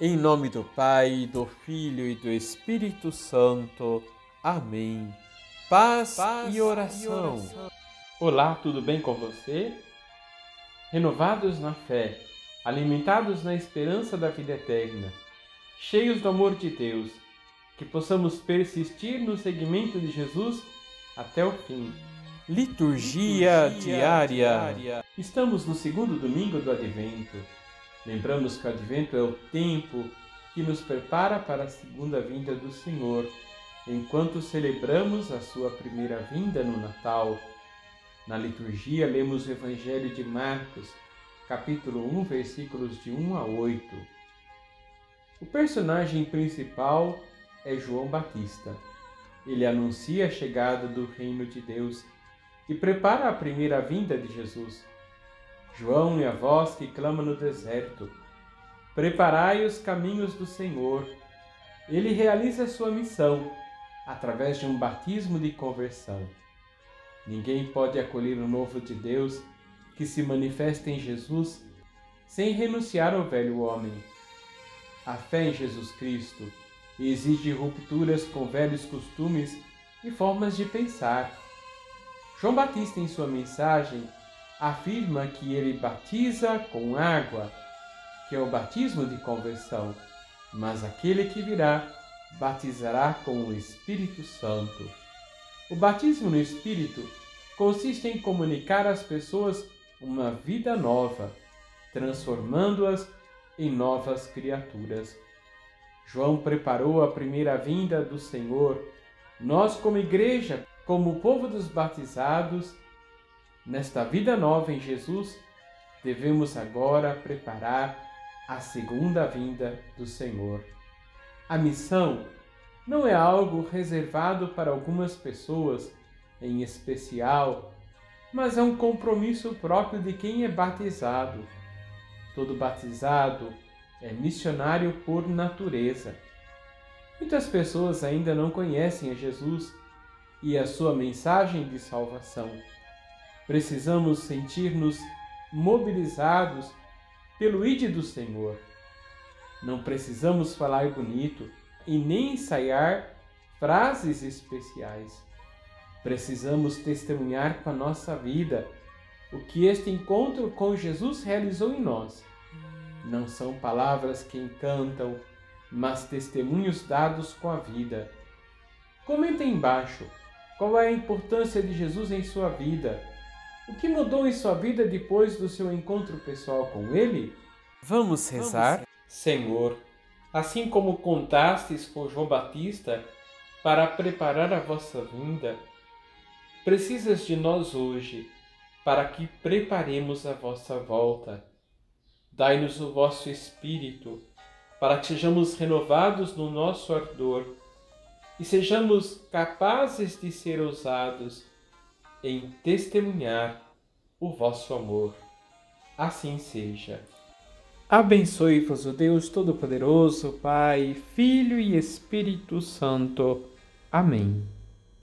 Em nome do Pai, do Filho e do Espírito Santo. Amém. Paz, Paz e, oração. e oração. Olá, tudo bem com você? Renovados na fé, alimentados na esperança da vida eterna, cheios do amor de Deus, que possamos persistir no seguimento de Jesus até o fim. Liturgia, Liturgia diária. diária. Estamos no segundo domingo do Advento Lembramos que o advento é o tempo que nos prepara para a segunda vinda do Senhor, enquanto celebramos a sua primeira vinda no Natal. Na liturgia, lemos o Evangelho de Marcos, capítulo 1, versículos de 1 a 8. O personagem principal é João Batista. Ele anuncia a chegada do reino de Deus e prepara a primeira vinda de Jesus. João é a voz que clama no deserto: Preparai os caminhos do Senhor. Ele realiza sua missão através de um batismo de conversão. Ninguém pode acolher o novo de Deus que se manifesta em Jesus sem renunciar ao velho homem. A fé em Jesus Cristo exige rupturas com velhos costumes e formas de pensar. João Batista, em sua mensagem, afirma que ele batiza com água, que é o batismo de conversão, mas aquele que virá batizará com o Espírito Santo. O batismo no Espírito consiste em comunicar às pessoas uma vida nova, transformando-as em novas criaturas. João preparou a primeira vinda do Senhor. Nós, como igreja, como povo dos batizados, Nesta vida nova em Jesus, devemos agora preparar a segunda vinda do Senhor. A missão não é algo reservado para algumas pessoas em especial, mas é um compromisso próprio de quem é batizado. Todo batizado é missionário por natureza. Muitas pessoas ainda não conhecem a Jesus e a sua mensagem de salvação. Precisamos sentir-nos mobilizados pelo ide do Senhor. Não precisamos falar bonito e nem ensaiar frases especiais. Precisamos testemunhar com a nossa vida o que este encontro com Jesus realizou em nós. Não são palavras que encantam, mas testemunhos dados com a vida. Comenta embaixo qual é a importância de Jesus em sua vida o que mudou em sua vida depois do seu encontro pessoal com Ele? Vamos rezar? Senhor, assim como contastes com João Batista para preparar a vossa vinda, precisas de nós hoje para que preparemos a vossa volta. Dai-nos o vosso Espírito para que sejamos renovados no nosso ardor e sejamos capazes de ser ousados em testemunhar o vosso amor. Assim seja. Abençoe-vos o Deus Todo-Poderoso, Pai, Filho e Espírito Santo. Amém.